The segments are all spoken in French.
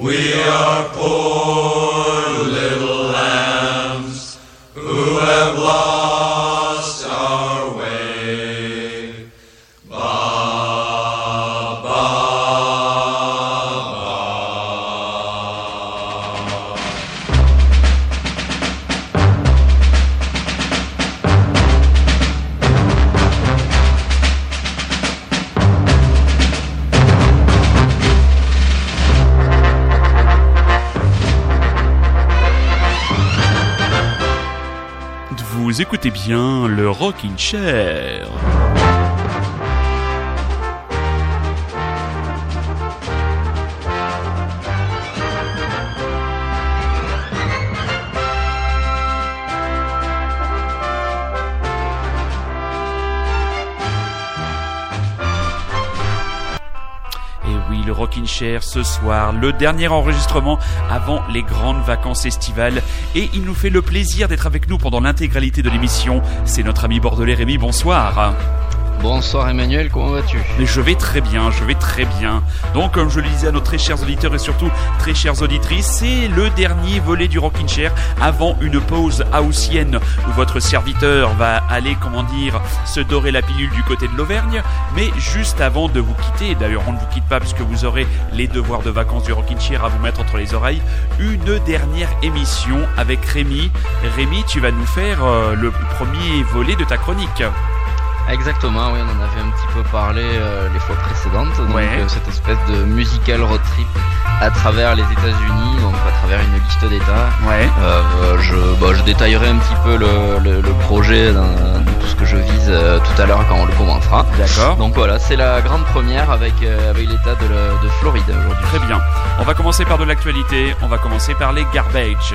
We are poor écoutez bien le Rockin' Chair. Et oui, le Rockin' Chair ce soir, le dernier enregistrement avant les grandes vacances estivales. Et il nous fait le plaisir d'être avec nous pendant l'intégralité de l'émission. C'est notre ami bordelais Rémi, bonsoir. Bonsoir Emmanuel, comment vas-tu Mais je vais très bien, je vais très bien. Donc, comme je le disais à nos très chers auditeurs et surtout très chères auditrices, c'est le dernier volet du Rockin' Chair avant une pause haussienne où votre serviteur va aller, comment dire, se dorer la pilule du côté de l'Auvergne. Mais juste avant de vous quitter, d'ailleurs on ne vous quitte pas puisque vous aurez les devoirs de vacances du Rockin' Chair à vous mettre entre les oreilles, une dernière émission avec Rémi. Rémi, tu vas nous faire euh, le premier volet de ta chronique. Exactement, oui, on en avait un petit peu parlé euh, les fois précédentes. Donc Ouais. euh, cette espèce de musical road trip à travers les États-Unis, donc à travers une liste d'États. Ouais. Euh, je, bah, je détaillerai un petit peu le, le- le projet tout ce que je vise tout à l'heure quand on le commencera. D'accord. Donc voilà, c'est la grande première avec, avec l'État de, la- de Floride aujourd'hui. Très bien. On va commencer par de l'actualité. On va commencer par les garbage.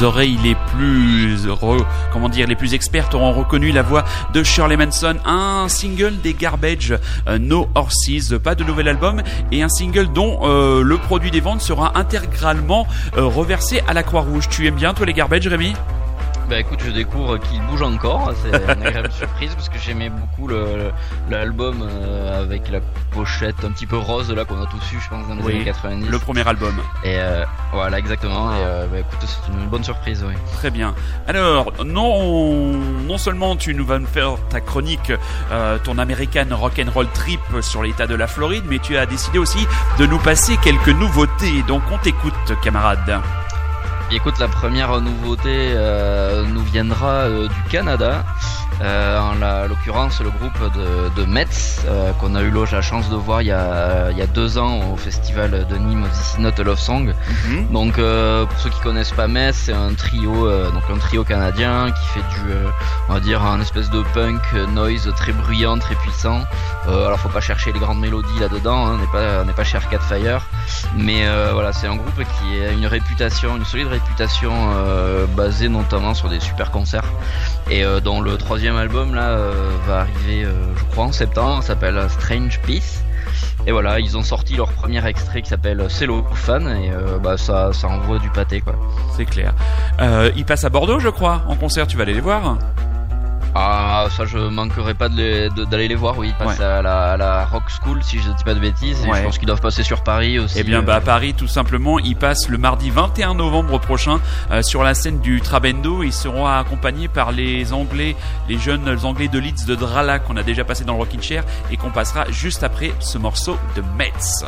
Les oreilles les plus comment dire les plus expertes auront reconnu la voix de Shirley Manson, un single des Garbage euh, No Horses, pas de nouvel album et un single dont euh, le produit des ventes sera intégralement euh, reversé à la Croix-Rouge. Tu aimes bien toi les Garbage Rémi? Bah écoute, je découvre qu'il bouge encore, c'est une agréable surprise parce que j'aimais beaucoup le- l'album euh, avec la pochette un petit peu rose là qu'on a tous eu, je pense, dans les Oui, années 90. Le premier album. Et euh, voilà, exactement. Et euh, bah écoute, c'est une bonne surprise, oui. Très bien. Alors, non, non seulement tu nous vas nous faire ta chronique, euh, ton American Rock'n'Roll Trip sur l'état de la Floride, mais tu as décidé aussi de nous passer quelques nouveautés. Donc, on t'écoute, camarade. Écoute, la première nouveauté euh, nous viendra euh, du Canada. Euh, en l'occurrence, le groupe de, de Metz, qu'on a eu la chance de voir il y, a, il y a deux ans au festival de Nîmes This is Not a Love Song. Mhm. Donc pour ceux qui connaissent pas Metz, c'est un trio, donc un trio canadien qui fait du, on va dire un espèce de punk noise très bruyant, très puissant. Euh, alors faut pas chercher les grandes mélodies là-dedans, hein, on n'est pas, on pas chez Arcade Fire, mais euh, voilà c'est un groupe qui a une réputation, une solide réputation euh, basée notamment sur des super concerts et euh, dont le troisième album là euh, va arriver, je crois en septembre, s'appelle Strange Peace. Et voilà, ils ont sorti leur premier extrait qui s'appelle Cellophane et euh, bah ça, ça envoie du pâté quoi. C'est clair. Ils passent à Bordeaux, je crois, en concert. Tu vas aller les voir Ah ça je manquerai pas de les- de- d'aller les voir, oui, ils passent Ouais. à, la, à la Rock School si je dis pas de bêtises, et je pense qu'ils doivent passer sur Paris aussi. Eh bien, bah, à Paris, tout simplement, ils passent le mardi 21 novembre prochain euh, sur la scène du Trabendo. Ils seront accompagnés par les Anglais, les jeunes Anglais de Leeds de Drala qu'on a déjà passé dans le Rockin' Chair et qu'on passera juste après ce morceau de Metz.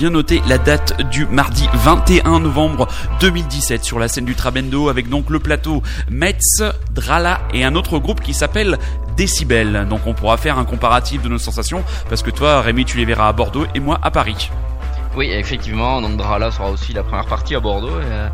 Bien noter la date du mardi 21 novembre 2017 sur la scène du Trabendo avec donc le plateau Metz, Drala et un autre groupe qui s'appelle Décibel. Donc on pourra faire un comparatif de nos sensations parce que toi Rémi tu les verras à Bordeaux et moi à Paris. Oui, effectivement, donc Drala sera aussi la première partie à Bordeaux. Et, euh,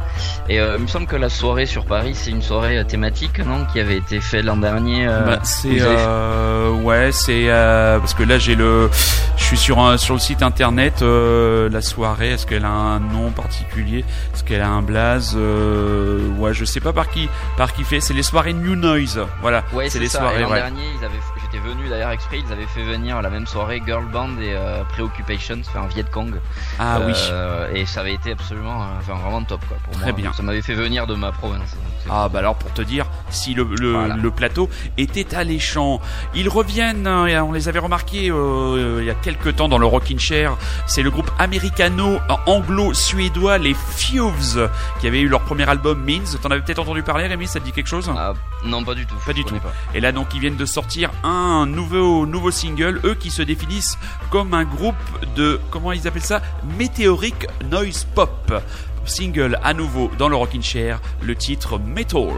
et, euh, il me semble que la soirée sur Paris, c'est une soirée euh, thématique, non Qui avait été faite l'an dernier. euh, Bah, c'est euh, ouais, c'est euh, parce que là j'ai le, je suis sur un, sur le site internet. euh, la soirée, est-ce qu'elle a un nom particulier? Est-ce qu'elle a un blaze? Euh, Ouais, je sais pas par qui, par qui fait. C'est les soirées New Noise. Voilà, Ouais, c'est les ça. soirées. l'an ouais. dernier, ils avaient, venu d'ailleurs exprès, ils avaient fait venir la même soirée Girl Band et euh, Preoccupations, enfin un Viet Cong. Ah oui. Euh, Et ça avait été absolument, euh, enfin vraiment top quoi pour Très moi. bien. Ça m'avait fait venir de ma province. Ah bah alors pour te dire si le, le, Voilà. le plateau était alléchant. Ils reviennent, hein, et on les avait remarqués euh, il y a quelques temps dans le Rockin' Chair. C'est le groupe américano-anglo-suédois les Fuves qui avait eu leur premier album Means. T'en avais peut-être entendu parler Rémi, ça te dit quelque chose? Ah, non, pas du tout. Pas du tout. Pas. Et là donc ils viennent de sortir un nouveau nouveau single, eux qui se définissent comme un groupe de comment ils appellent ça? Météorique Noise Pop. Single à nouveau dans le Rockin' Chair, le titre. Metal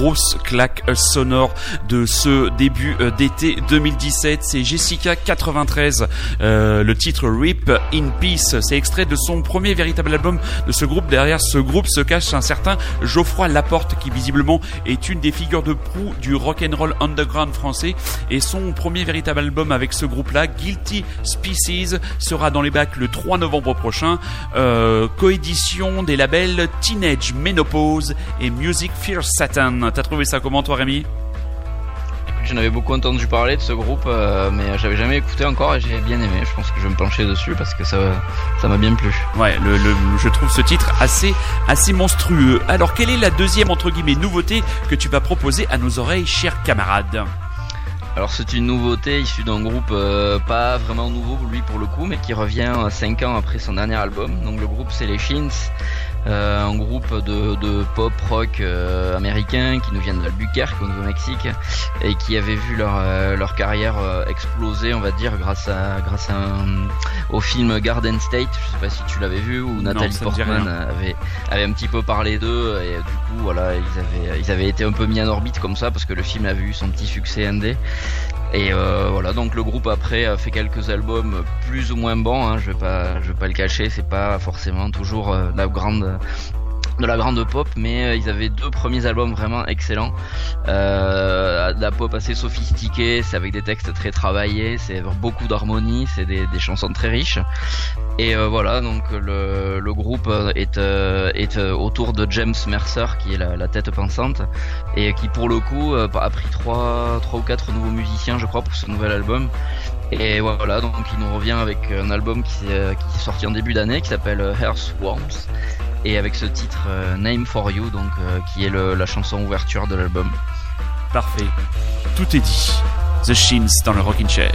grosses claques sonores de ce début euh, d'été 2017. C'est Jessica 93, euh, le titre Rip in Peace. C'est extrait de son premier véritable album de ce groupe. Derrière ce groupe se cache un certain Geoffroy Laporte qui visiblement est une des figures de proue du rock and roll underground français. Et son premier véritable album avec ce groupe-là, Guilty Species, sera dans les bacs le 3 novembre prochain. Euh, coédition des labels Teenage Menopause et Music Fear Satan. T'as trouvé ça comment toi Rémi? J'en avais beaucoup entendu parler de ce groupe, euh, mais j'avais jamais écouté encore et j'ai bien aimé. Je pense que je vais me pencher dessus parce que ça, ça m'a bien plu. Ouais, le, le- je trouve ce titre assez, assez monstrueux. Alors, quelle est la deuxième entre guillemets nouveauté que tu vas proposer à nos oreilles, chers camarades? Alors c'est une nouveauté issue d'un groupe euh, pas vraiment nouveau lui pour le coup, mais qui revient 5 ans après son dernier album. Donc le groupe c'est les Shins, euh, un groupe de, de pop rock euh, américain qui nous vient d'Albuquerque au Nouveau-Mexique et qui avait vu leur, euh, leur carrière euh, exploser, on va dire, grâce à grâce à un- au film Garden State. Je sais pas si tu l'avais vu où Nathalie Portman avait avait un petit peu parlé d'eux et du coup voilà ils avaient ils avaient été un peu mis en orbite comme ça parce que le film avait eu son petit succès indé et euh, voilà. Donc le groupe après a fait quelques albums plus ou moins bons hein, je vais pas je vais pas le cacher. C'est pas forcément toujours euh, la grande de la grande pop mais euh, ils avaient deux premiers albums vraiment excellents. Euh, de la pop assez sophistiquée c'est avec des textes très travaillés c'est beaucoup d'harmonie c'est des, chansons très riches. Et euh, voilà, donc le, groupe est, autour de James Mercer, qui est la, tête pensante, et qui pour le coup a pris trois, trois ou quatre nouveaux musiciens, je crois, pour ce nouvel album. Et voilà, donc il nous revient avec un album qui, qui est sorti en début d'année, qui s'appelle euh, Earthworms, et avec ce titre euh, Name for You, donc euh, qui est la chanson ouverture de l'album. Parfait. Tout est dit. The Shins dans le Rockin' Chair.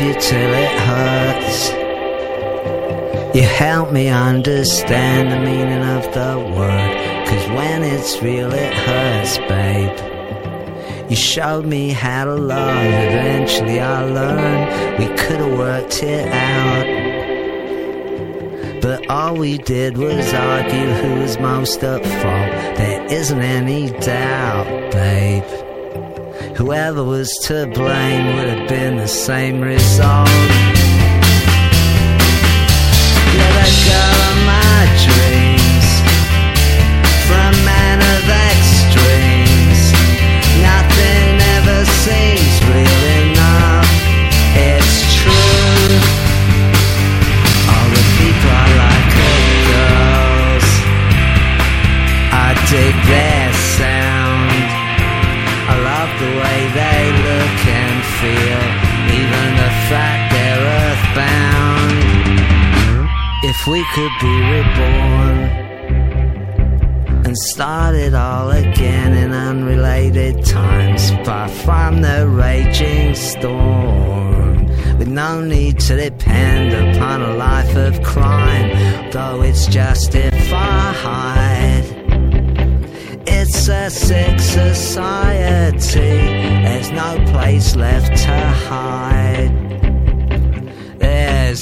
You till it hurts. You help me understand the meaning of the word. Cause when it's real, it hurts, babe. You showed me how to love, eventually I learned we could have worked it out. But all we did was argue who was most at fault. There isn't any doubt, babe. Whoever was to blame would have been the same result. The girl of my dreams. If we could be reborn and start it all again in unrelated times, far from the raging storm, with no need to depend upon a life of crime, though it's justified. It's a sick society, there's no place left to hide.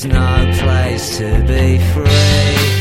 There's no place to be free.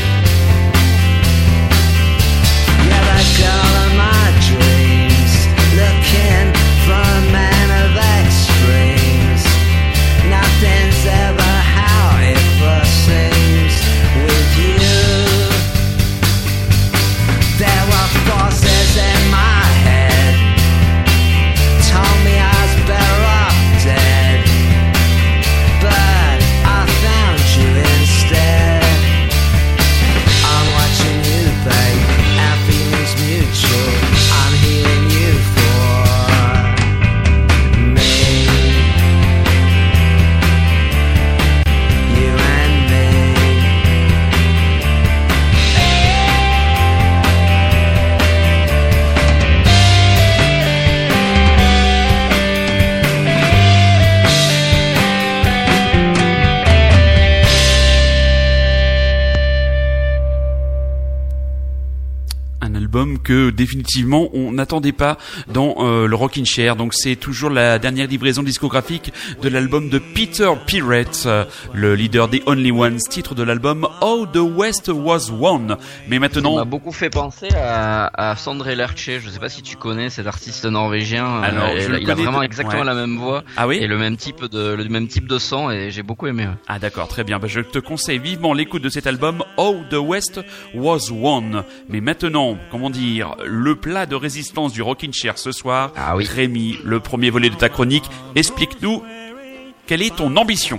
Album que définitivement on n'attendait pas dans euh, le Rockin' Chair. Donc c'est toujours la dernière livraison discographique de l'album de Peter Pirate, euh, le leader des Only Ones, titre de l'album How the West Was Won. Mais Ça m'a maintenant, beaucoup fait penser à, à Sondre Lerche. Je sais pas si tu connais cet artiste norvégien. Alors, Euh, je il, a- il a connais vraiment de- exactement ouais. la même voix ah oui, et le même type de le même type de son et j'ai beaucoup aimé. ouais. ah d'accord, très bien. Bah, je te conseille vivement l'écoute de cet album How the West Was Won. Mais maintenant, comment dire, le plat de résistance du Rockin' Chair ce soir. Ah oui. Rémi, le premier volet de ta chronique, explique-nous quelle est ton ambition.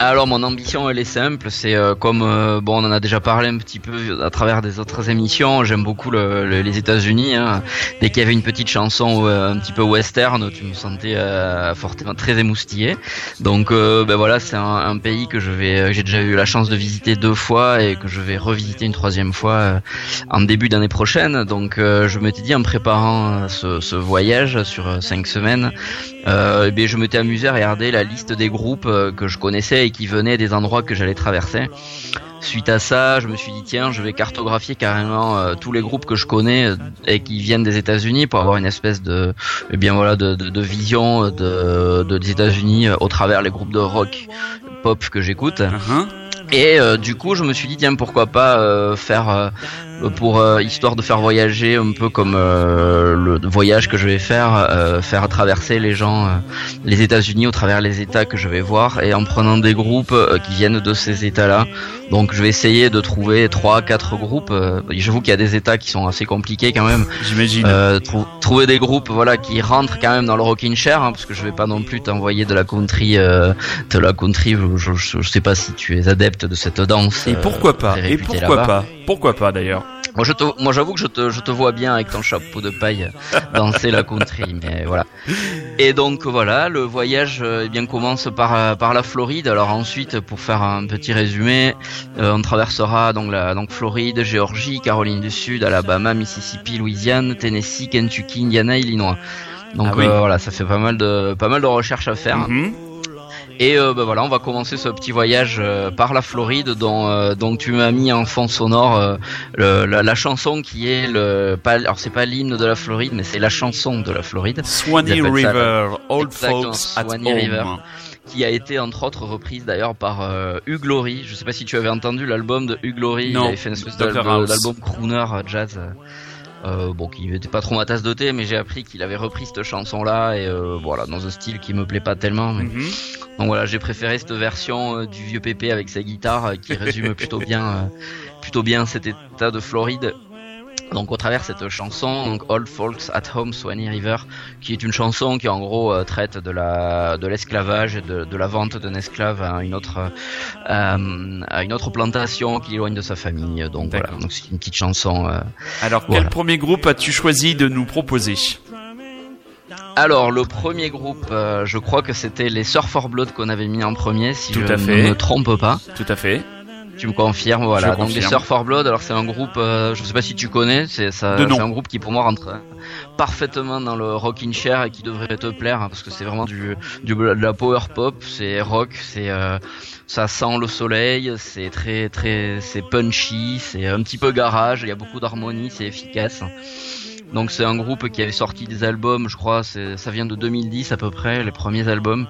Alors mon ambition elle est simple, c'est euh, comme euh, bon on en a déjà parlé un petit peu à travers des autres émissions. J'aime beaucoup le- le- les États-Unis. Hein. Dès qu'il y avait une petite chanson euh, un petit peu western, tu me sentais euh, fortement très émoustillé. Donc ben voilà, c'est un, pays que je vais, j'ai déjà eu la chance de visiter deux fois et que je vais revisiter une troisième fois en début d'année prochaine. Donc je m'étais dit en préparant ce, voyage sur cinq semaines, euh, eh bien, je m'étais amusé à regarder la liste des groupes que je connaissais et qui venaient des endroits que j'allais traverser. Suite à ça, je me suis dit tiens, je vais cartographier carrément euh, tous les groupes que je connais euh, et qui viennent des États-Unis pour avoir une espèce de, eh bien voilà, de, de, de vision de, de des États-Unis euh, au travers les groupes de rock, pop que j'écoute. Hein Et euh, du coup, je me suis dit tiens, pourquoi pas euh, faire euh, pour euh, histoire de faire voyager un peu comme euh, le voyage que je vais faire, euh, faire traverser les gens, euh, les États-Unis au travers les États que je vais voir et en prenant des groupes euh, qui viennent de ces États-là. Donc, je vais essayer de trouver trois, quatre groupes. Euh, J'avoue qu'il y a des États qui sont assez compliqués quand même. J'imagine. Euh, trou- trouver des groupes voilà qui rentrent quand même dans le rocking chair hein, parce que je vais pas non plus t'envoyer de la country euh, de la country je, je, je sais pas si tu es adepte de cette danse Et euh, pourquoi pas Et pourquoi pas Pourquoi pas d'ailleurs moi je te moi j'avoue que je te je te vois bien avec ton chapeau de paille danser la country mais voilà et donc voilà le voyage euh, eh bien commence par euh, par la Floride alors ensuite pour faire un petit résumé euh, on traversera donc la donc Floride Géorgie Caroline du Sud Alabama Mississippi Louisiane Tennessee Kentucky Indiana Illinois Donc Ah oui. euh, voilà, ça fait pas mal de pas mal de recherches à faire. Mhm. Et euh, bah voilà, on va commencer ce petit voyage euh, par la Floride, dont euh, donc tu m'as mis en fond sonore euh, le- la, la chanson qui est le pas alors c'est pas l'hymne de la Floride, mais c'est la chanson de la Floride. Swanee appellent ça, River, Old Folks at Swanee Home. River. qui a été entre autres reprise d'ailleurs par euh, Hugh Laurie. Je sais pas si tu avais entendu l'album de Hugh Laurie. Non, il avait fait une espèce d'album crooner euh, jazz. Euh, bon, qui était pas trop ma tasse de thé, mais j'ai appris qu'il avait repris cette chanson-là et euh, voilà dans un style qui me plaît pas tellement. Mais... Mhm. Donc voilà, j'ai préféré cette version euh, du vieux Pépé avec sa guitare euh, qui résume plutôt bien, euh, plutôt bien cet état de Floride. Donc au travers de cette chanson, donc Old Folks at Home, Swanee River, qui est une chanson qui en gros euh, traite de la de l'esclavage, et de, de la vente d'un esclave à une autre euh, à une autre plantation qui l'éloigne de sa famille. Donc voilà, donc c'est une petite chanson. euh. Alors, Voilà. quel premier groupe as-tu choisi de nous proposer? Alors le premier groupe, je crois que c'était les Surfer Blood qu'on avait mis en premier, si Tout je à fait. ne me trompe pas. Tout à fait. Tu me confirmes, voilà. Je Donc les confirme. Surfer Blood, alors c'est un groupe, euh, je sais pas si tu connais, c'est un groupe qui pour moi rentre euh, parfaitement dans le rocking chair et qui devrait te plaire hein, parce que c'est vraiment du, du de la power pop, c'est rock, c'est euh, ça sent le soleil, c'est très très c'est punchy, c'est un petit peu garage, il y a beaucoup d'harmonie, c'est efficace. Donc c'est un groupe qui avait sorti des albums, je crois, ça vient de 2010 à peu près, les premiers albums.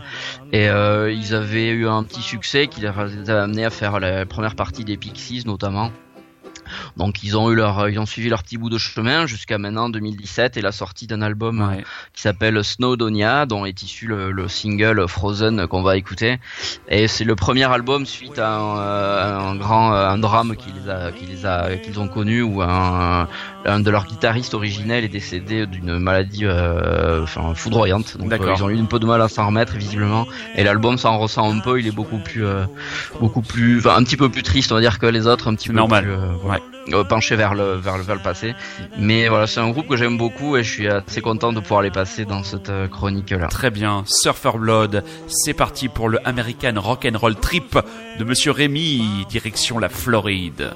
Et euh, ils avaient eu un petit succès qui les a amené à faire la première partie des Pixies notamment. Donc ils ont eu leur, ils ont suivi leur petit bout de chemin jusqu'à maintenant 2017 et la sortie d'un album euh, qui s'appelle Snowdonia, dont est issu le, le single Frozen qu'on va écouter. Et c'est le premier album suite à un, euh, un grand, euh, un drame qui les a, qui les a, qu'ils ont connu où un, un de leurs guitaristes originels est décédé d'une maladie, euh, enfin foudroyante. Donc euh, ils ont eu un peu de mal à s'en remettre visiblement. Et l'album s'en ressent un peu, il est beaucoup plus, euh, beaucoup plus, enfin un petit peu plus triste, on va dire que les autres, un petit peu normal. plus, euh, penché vers le, vers le, vers le passé. Mais voilà, c'est un groupe que j'aime beaucoup et je suis assez content de pouvoir les passer dans cette chronique-là. Très bien, Surfer Blood, c'est parti pour le American Rock'n'Roll Trip de Monsieur Rémy, direction la Floride.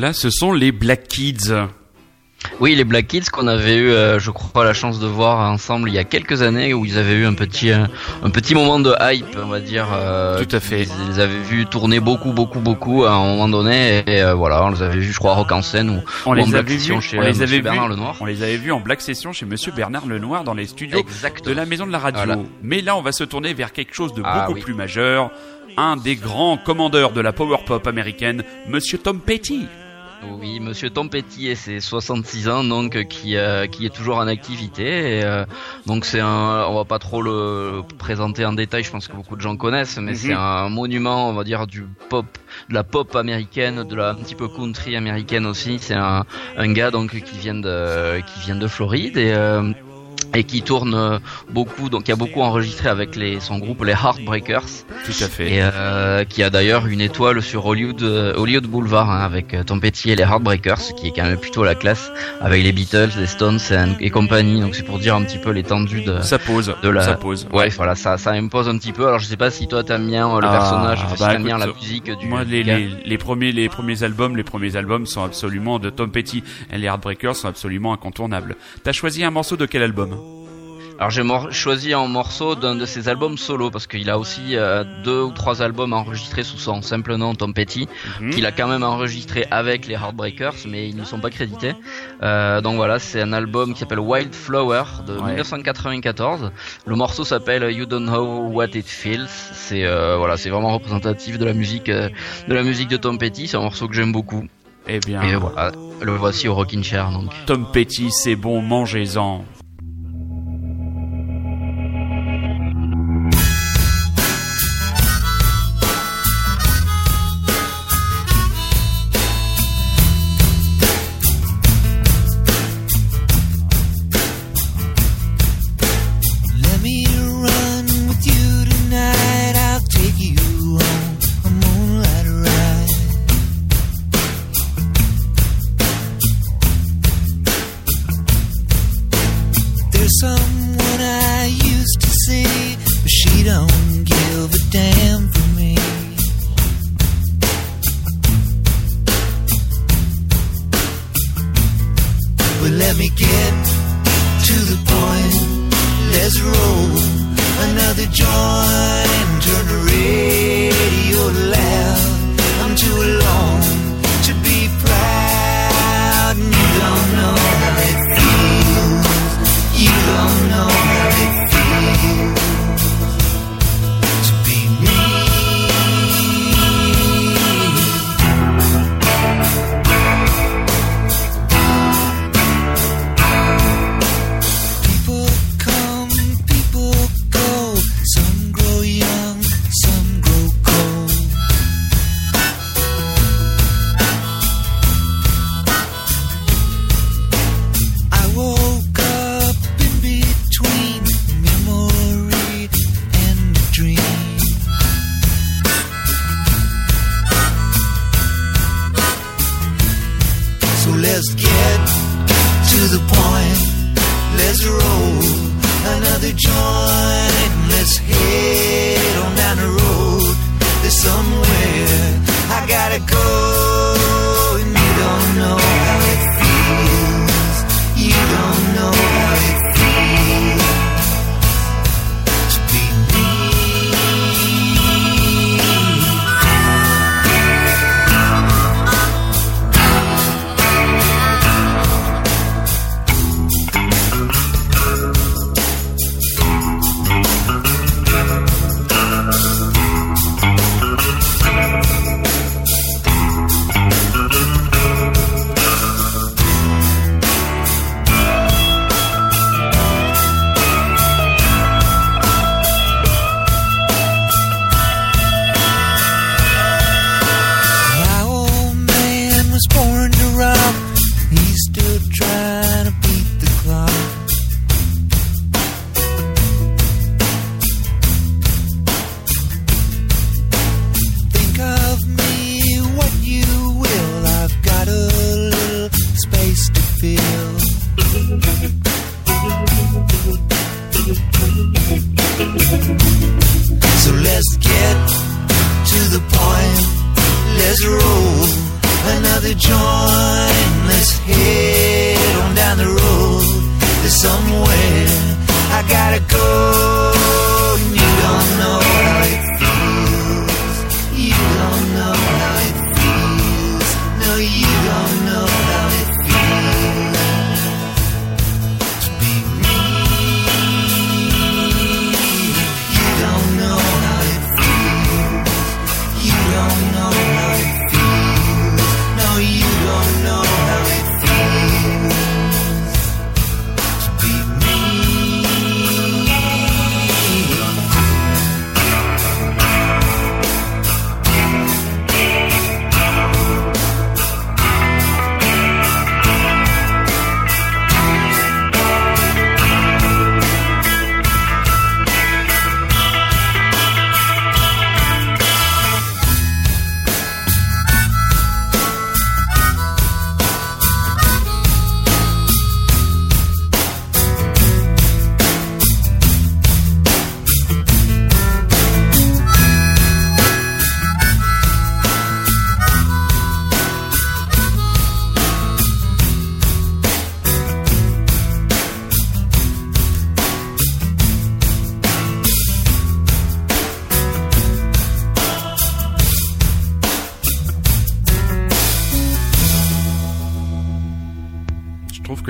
Là, ce sont les Black Kids. Oui, les Black Kids qu'on avait eu, euh, je crois, la chance de voir ensemble il y a quelques années où ils avaient eu un petit, un petit moment de hype, on va dire. euh, Tout à fait. Ils les avaient vus tourner beaucoup, beaucoup, beaucoup à un moment donné et, euh, voilà, on les avait vus, je crois, à Rock en scène ou, On ou en les Black avait Session vus, chez on les Monsieur avait Bernard Lenoir. on les avait vus en Black Session chez Monsieur Bernard Lenoir dans les studios de la maison de la radio. Voilà. Mais là, on va se tourner vers quelque chose de Ah beaucoup oui. plus majeur. Un des grands commandeurs de la power pop américaine, Monsieur Tom Petty. Oui, Monsieur Tom Petty et ses 66 ans, donc euh, qui euh, qui est toujours en activité. Et, euh, donc c'est un, on va pas trop le présenter en détail. Je pense que beaucoup de gens connaissent, mais Mhm. c'est un monument, on va dire du pop, de la pop américaine, de la un petit peu country américaine aussi. C'est un un gars donc qui vient de qui vient de Floride et euh, et qui tourne euh, beaucoup, donc qui a beaucoup enregistré avec les, son groupe les Heartbreakers, Tout à fait. et euh, qui a d'ailleurs une étoile sur Hollywood, euh, Hollywood Boulevard hein, avec euh, Tom Petty et les Heartbreakers, qui est quand même plutôt la classe avec les Beatles, les Stones et, et compagnie. Donc c'est pour dire un petit peu l'étendue de. Ça pose. de la- Ça pose. Ouais, voilà, ça, ça impose un petit peu. Alors je sais pas si toi t'aimes bien le Ah, personnage, si bah, t'aimes bien la musique du. Moi, les, les, les premiers, les premiers albums, les premiers albums sont absolument de Tom Petty et les Heartbreakers sont absolument incontournables. T'as choisi un morceau de quel album? Alors j'ai choisi un morceau d'un de ses albums solo parce qu'il a aussi euh, deux ou trois albums enregistrés sous son simple nom Tom Petty, Mhm. qu'il a quand même enregistré avec les Heartbreakers, mais ils ne sont pas crédités. Euh, donc voilà, c'est un album qui s'appelle Wildflower de Ouais. 1994. Le morceau s'appelle You Don't Know What It Feels. C'est euh, voilà, c'est vraiment représentatif de la musique de la musique de Tom Petty. C'est un morceau que j'aime beaucoup. Eh bien, Et voilà, le voici au Rockin' Chair donc. Tom Petty, c'est bon, mangez-en.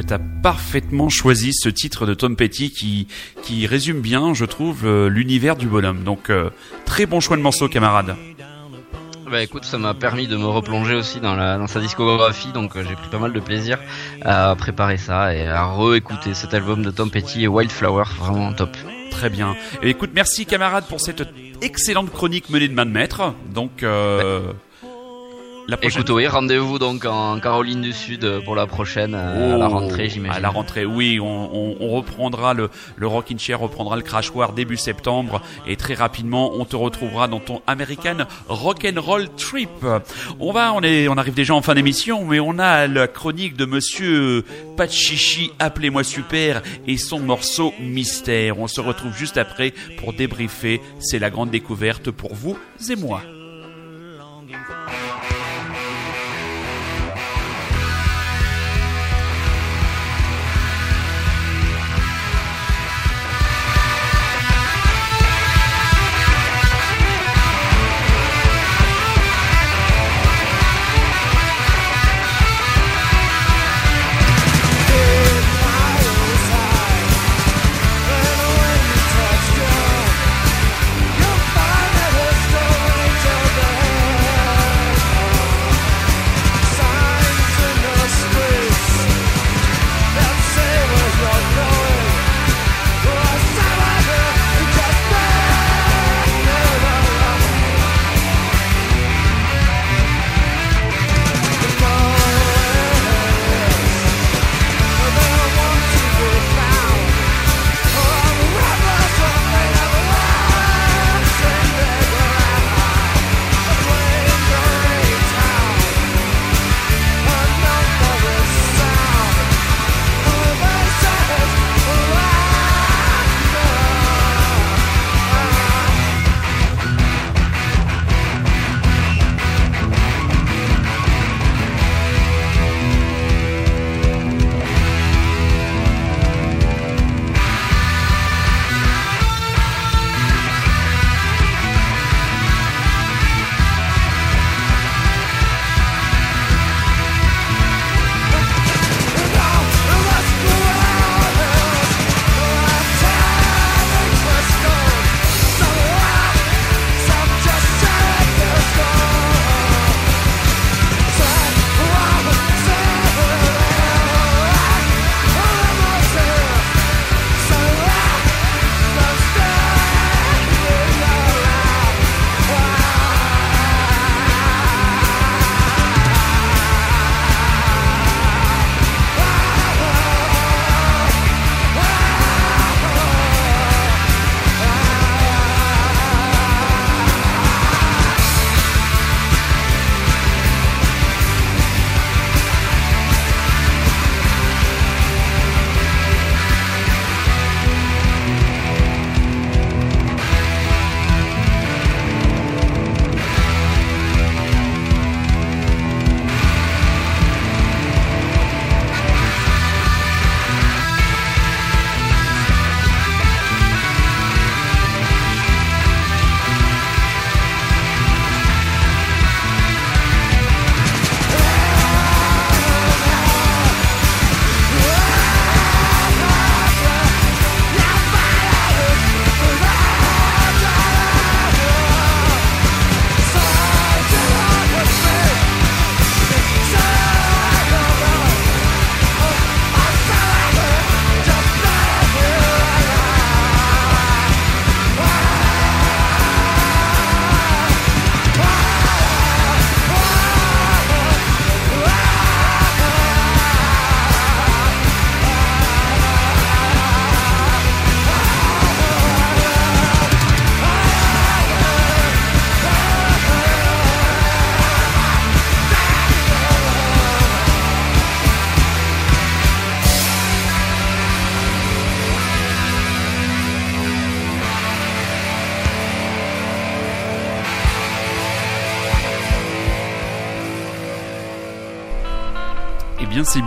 Que tu as parfaitement choisi ce titre de Tom Petty qui, qui résume bien, je trouve, euh, l'univers du bonhomme. Donc, euh, très bon choix de morceau, camarade. Bah écoute, ça m'a permis de me replonger aussi dans, la, dans sa discographie, donc euh, j'ai pris pas mal de plaisir à préparer ça et à réécouter cet album de Tom Petty et Wildflower, vraiment top. Très bien. Et écoute, merci, camarade, pour cette excellente chronique menée de main de maître. Donc, euh, la prochaine Écoute, oui, rendez-vous donc en Caroline du Sud pour la prochaine, euh, à la Oh, rentrée, j'imagine. À la rentrée, oui, on, on- on reprendra le, le Rockin' Chair, reprendra le Crash War début septembre et très rapidement, on te retrouvera dans ton American Rock'n'Roll Trip. On va, on est, on arrive déjà en fin d'émission, mais on a la chronique de Monsieur Pachichi, appelez-moi super, et son morceau Mystère. On se retrouve juste après pour débriefer. C'est la grande découverte pour vous et moi.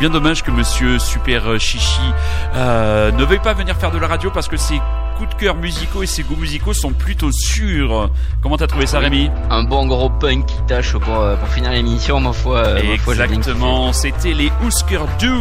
Bien, dommage que Monsieur Super Chichi euh, ne veuille pas venir faire de la radio parce que ses coups de cœur musicaux et ses goûts musicaux sont plutôt sûrs. Comment t'as trouvé ça, Rémi Un bon gros punk qui tâche pour, euh, pour finir l'émission, ma foi. euh. Exactement, c'était les Husker Du,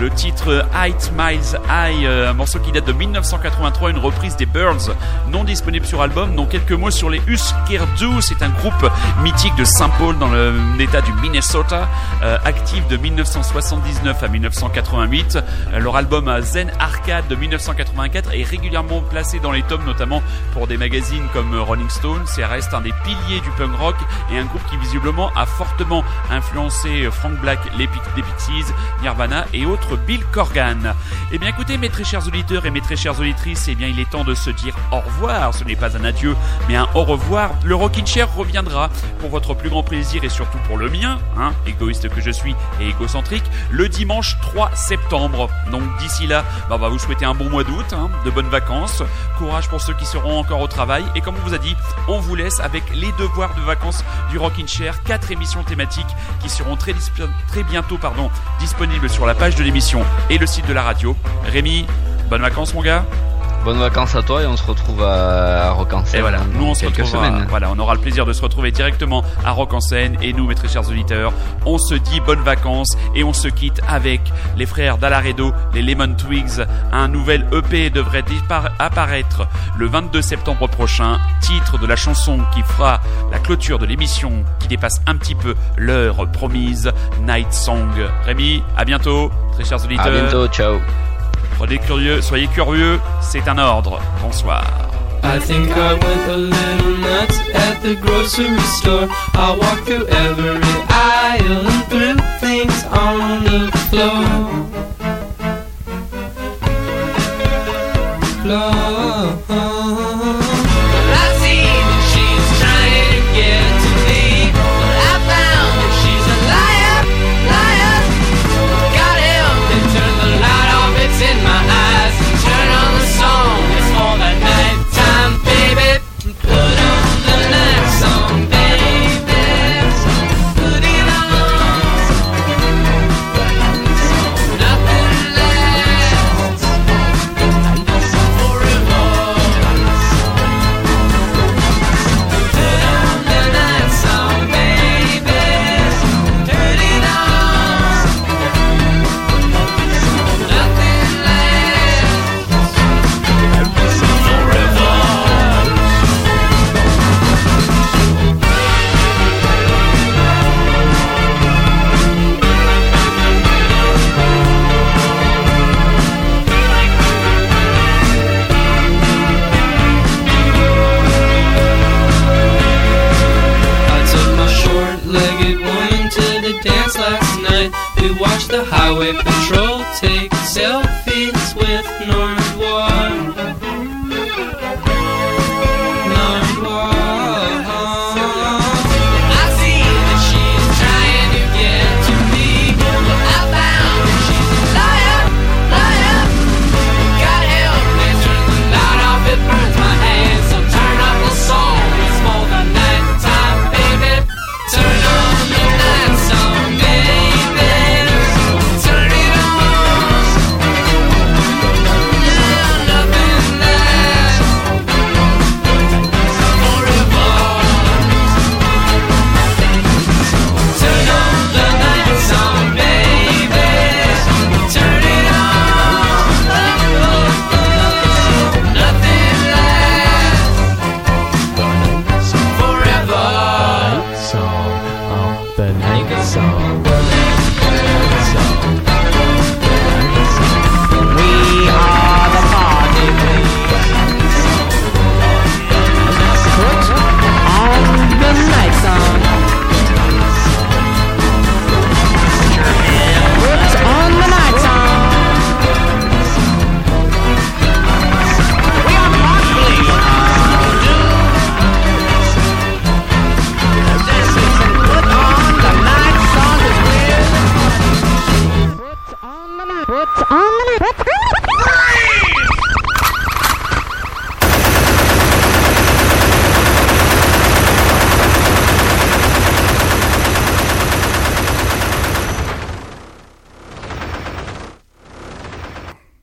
le titre Eight Miles High, un morceau qui date de 1983, une reprise des Birds, non disponible sur album. Donc quelques mots sur les Husker Du, c'est un groupe mythique de Saint Paul dans l'état du Minnesota, euh, actif de 1979 à 1988. Euh, leur album Zen Arcade de 1984 est régulièrement placé dans les tomes, notamment pour des magazines comme Rolling Stone. Ça reste un des piliers du punk rock et un groupe qui visiblement a fortement influencé Frank Black, les des Pixies, Nirvana et autres Bill Corgan. Eh bien écoutez mes très chers auditeurs et mes très chères auditrices, eh bien il est temps de se dire au revoir. Ce n'est pas un adieu, mais un au revoir. Le Rockin' Chair reviendra pour votre plus grand plaisir et surtout pour le mien, hein, égoïste que je suis et égocentrique, le dimanche 3 septembre. Donc d'ici là, bah, on va vous souhaiter un bon mois d'août, hein, de bonnes vacances, courage pour ceux qui seront encore au travail et comme on vous a dit, on vous laisse avec les devoirs de vacances du Rockin' Chair, quatre émissions thématiques qui seront très bientôt pardon, disponibles sur la page de l'émission et le site de la radio. Rémi, bonnes vacances mon gars. Bonnes vacances à toi et on se retrouve à, à Rock en Seine Et voilà, nous on se retrouvera, semaines. voilà, on aura le plaisir de se retrouver directement à Rock en Seine et nous, mes très chers auditeurs, on se dit bonnes vacances et on se quitte avec les frères Dalaredo, les Lemon Twigs. Un nouvel EP devrait apparaître le 22 septembre prochain, titre de la chanson qui fera la clôture de l'émission qui dépasse un petit peu l'heure promise, Night Song. Rémi, à bientôt, très chers auditeurs. À bientôt, ciao. Curieux, soyez curieux, c'est un ordre. Bonsoir. I think I went a little nuts at the grocery store. I walked through every aisle things on the. Floor. Highway patrol